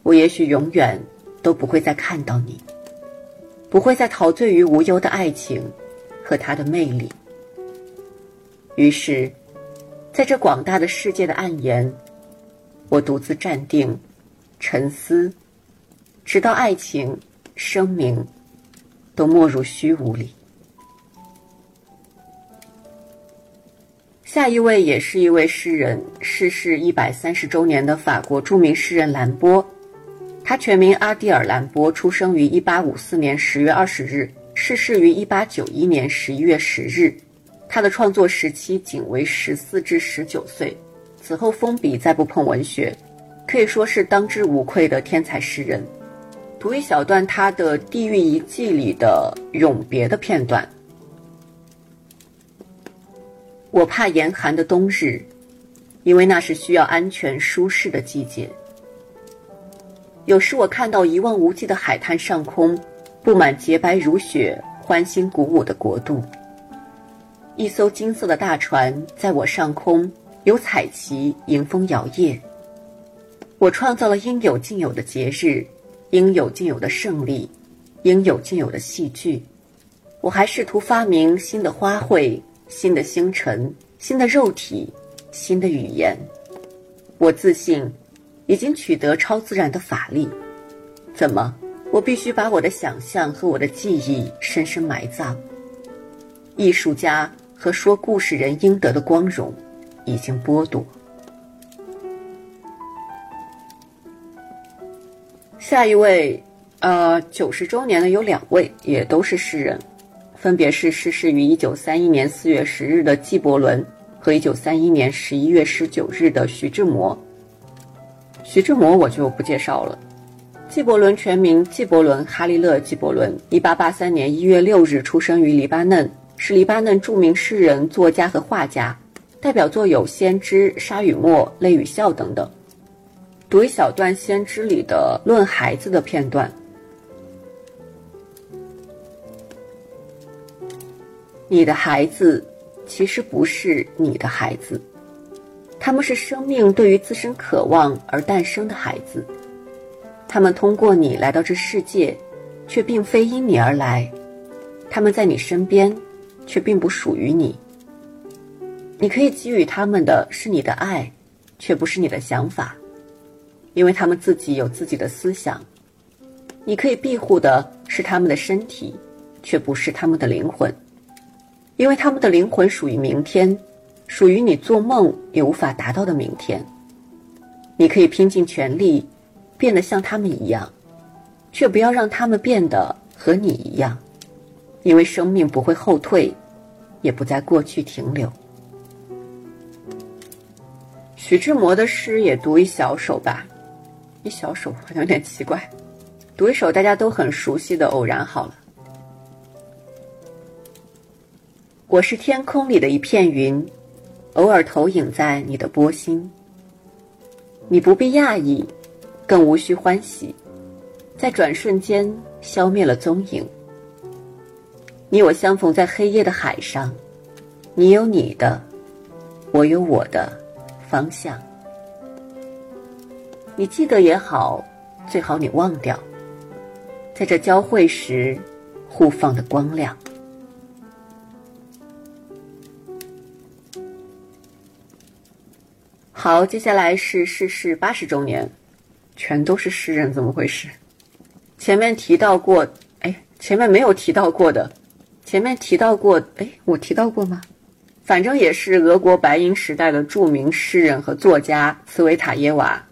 我也许永远都不会再看到你，不会再陶醉于无忧的爱情和它的魅力。于是，在这广大的世界的暗岩，我独自站定，沉思，直到爱情、生命都没入虚无里。下一位也是一位诗人，逝世一百三十周年的法国著名诗人兰波，他全名阿蒂尔·兰波，出生于一八五四年十月二十日，逝世于一八九一年十一月十日。他的创作时期仅为十四至十九岁，此后封笔再不碰文学，可以说是当之无愧的天才诗人。读一小段他的《地狱遗迹》里的永别的片段。我怕严寒的冬日，因为那是需要安全舒适的季节。有时我看到一望无际的海滩上空，布满洁白如雪、欢欣鼓舞的国度。一艘金色的大船在我上空，有彩旗迎风摇曳。我创造了应有尽有的节日，应有尽有的胜利，应有尽有的戏剧。我还试图发明新的花卉。新的星辰，新的肉体，新的语言。我自信，已经取得超自然的法力。怎么，我必须把我的想象和我的记忆深深埋葬。艺术家和说故事人应得的光荣已经剥夺。下一位，呃，九十周年的有两位，也都是诗人，分别是逝世于一九三一年四月十日的纪伯伦和一九三一年十一月十九日的徐志摩。徐志摩我就不介绍了。纪伯伦全名纪伯伦·哈利勒·纪伯伦，一八八三年一月六日出生于黎巴嫩，是黎巴嫩著名诗人、作家和画家，代表作有《先知》《沙与沫》《泪与笑》等等。读一小段《先知》里的论孩子的片段。你的孩子其实不是你的孩子，他们是生命对于自身渴望而诞生的孩子。他们通过你来到这世界，却并非因你而来；他们在你身边，却并不属于你。你可以给予他们的是你的爱，却不是你的想法，因为他们自己有自己的思想。你可以庇护的是他们的身体，却不是他们的灵魂，因为他们的灵魂属于明天，属于你做梦也无法达到的明天。你可以拼尽全力。变得像他们一样，却不要让他们变得和你一样，因为生命不会后退，也不在过去停留。徐志摩的诗也读一小首吧，一小首好像有点奇怪，读一首大家都很熟悉的《偶然》好了。我是天空里的一片云，偶尔投影在你的波心，你不必讶异。更无需欢喜，在转瞬间消灭了踪影。你我相逢在黑夜的海上，你有你的，我有我的方向。你记得也好，最好你忘掉，在这交汇时互放的光亮。好，接下来是逝世八十周年。全都是诗人，怎么回事？前面提到过，哎，前面没有提到过的，前面提到过，哎，我提到过吗？反正也是俄国白银时代的著名诗人和作家茨维塔耶娃，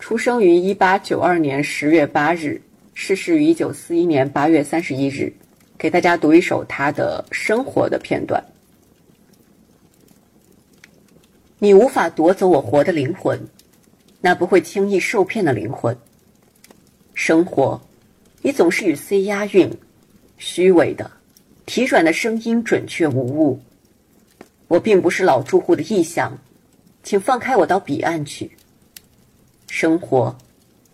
出生于一八九二年十月八日，逝世于一九四一年八月三十一日。给大家读一首他的生活的片段。你无法夺走我活的灵魂。那不会轻易受骗的灵魂。生活，你总是与 C 押韵，虚伪的，体软的声音准确无误。我并不是老住户的意向，请放开我到彼岸去。生活，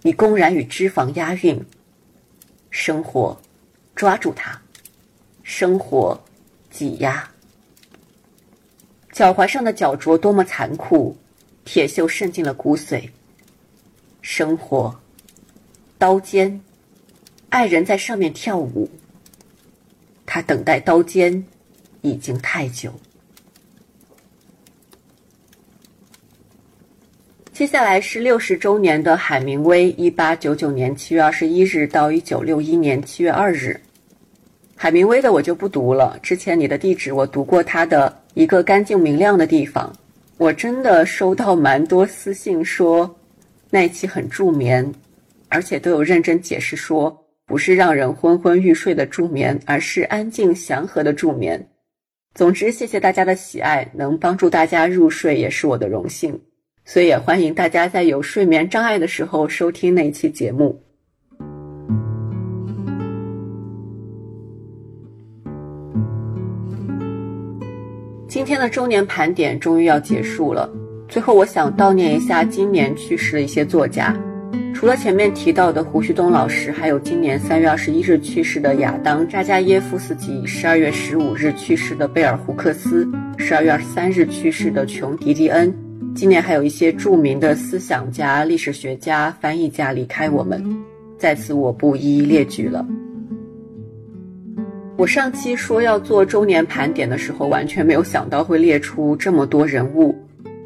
你公然与脂肪押韵。生活，抓住它。生活，挤压。脚踝上的脚镯多么残酷。铁锈渗进了骨髓。生活，刀尖，爱人在上面跳舞。他等待刀尖，已经太久。接下来是六十周年的海明威，一八九九年七月二十一日到一九六一年七月二日。海明威的我就不读了，之前你的地址我读过他的一个干净明亮的地方。我真的收到蛮多私信说，那一期很助眠，而且都有认真解释说，不是让人昏昏欲睡的助眠，而是安静祥和的助眠。总之，谢谢大家的喜爱，能帮助大家入睡也是我的荣幸，所以也欢迎大家在有睡眠障碍的时候收听那一期节目。今天的周年盘点终于要结束了，最后我想悼念一下今年去世的一些作家，除了前面提到的胡旭东老师，还有今年三月二十一日去世的亚当扎加耶夫斯基，十二月十五日去世的贝尔胡克斯，十二月二十三日去世的琼迪迪恩。今年还有一些著名的思想家、历史学家、翻译家离开我们，在此我不一一列举了。我上期说要做周年盘点的时候，完全没有想到会列出这么多人物。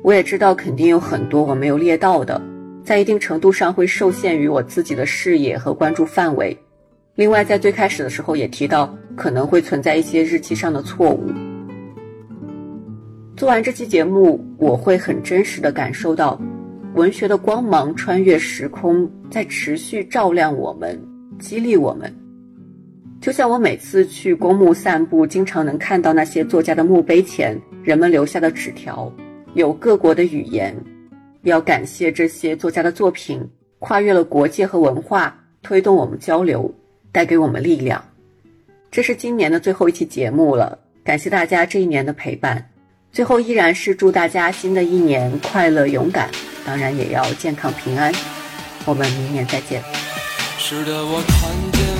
我也知道肯定有很多我没有列到的，在一定程度上会受限于我自己的视野和关注范围，另外，在最开始的时候也提到可能会存在一些日期上的错误。做完这期节目，我会很真实的感受到，文学的光芒穿越时空，在持续照亮我们，激励我们。就像我每次去公墓散步，经常能看到那些作家的墓碑前人们留下的纸条，有各国的语言。要感谢这些作家的作品，跨越了国界和文化，推动我们交流，带给我们力量。这是今年的最后一期节目了，感谢大家这一年的陪伴。最后依然是祝大家新的一年快乐勇敢，当然也要健康平安。我们明年再见。是的，我看见。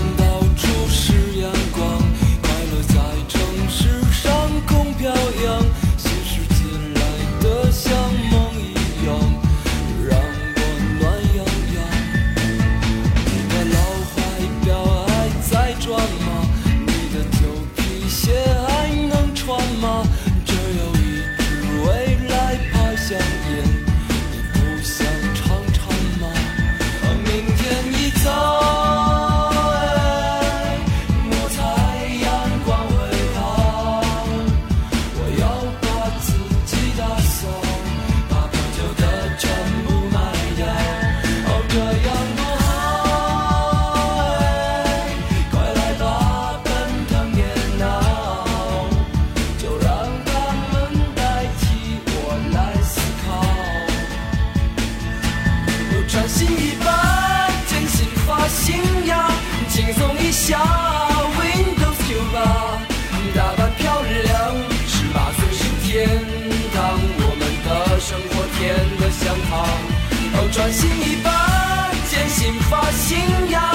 发信仰。